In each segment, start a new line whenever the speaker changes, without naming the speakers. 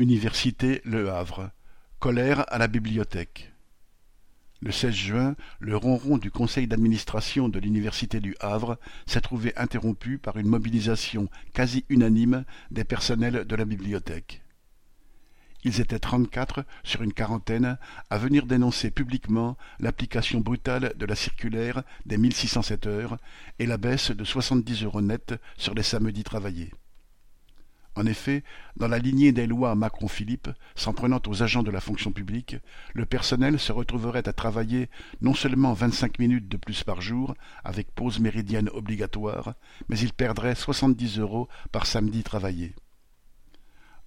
Université Le Havre. Colère à la bibliothèque. Le 16 juin, le ronron du conseil d'administration de l'Université du Havre s'est trouvé interrompu par une mobilisation quasi unanime des personnels de la bibliothèque. Ils étaient trente-quatre sur une quarantaine à venir dénoncer publiquement l'application brutale de la circulaire des 1607 heures et la baisse de soixante-dix euros net sur les samedis travaillés. En effet, dans la lignée des lois Macron-Philippe, s'en prenant aux agents de la fonction publique, le personnel se retrouverait à travailler non seulement vingt-cinq minutes de plus par jour, avec pause méridienne obligatoire, mais il perdrait soixante-dix euros par samedi travaillé.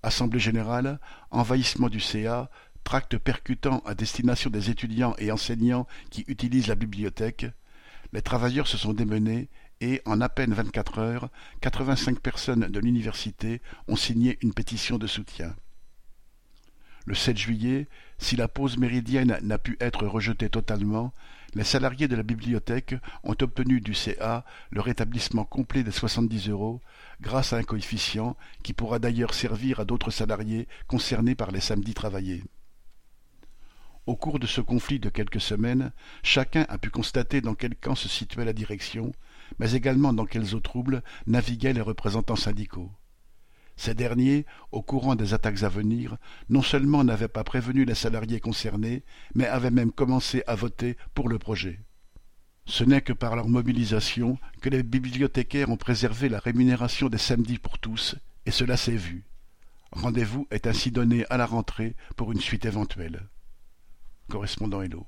Assemblée générale, envahissement du CA, tracts percutants à destination des étudiants et enseignants qui utilisent la bibliothèque, les travailleurs se sont démenés et, en à peine vingt-quatre heures, quatre-vingt-cinq personnes de l'université ont signé une pétition de soutien. Le 7 juillet, si la pause méridienne n'a pu être rejetée totalement, les salariés de la bibliothèque ont obtenu du CA le rétablissement complet des soixante-dix euros grâce à un coefficient qui pourra d'ailleurs servir à d'autres salariés concernés par les samedis travaillés. Au cours de ce conflit de quelques semaines, chacun a pu constater dans quel camp se situait la direction, mais également dans quelles eaux troubles naviguaient les représentants syndicaux. Ces derniers, au courant des attaques à venir, non seulement n'avaient pas prévenu les salariés concernés, mais avaient même commencé à voter pour le projet. Ce n'est que par leur mobilisation que les bibliothécaires ont préservé la rémunération des samedis pour tous, et cela s'est vu. Rendez-vous est ainsi donné à la rentrée pour une suite éventuelle. Correspondant Hello.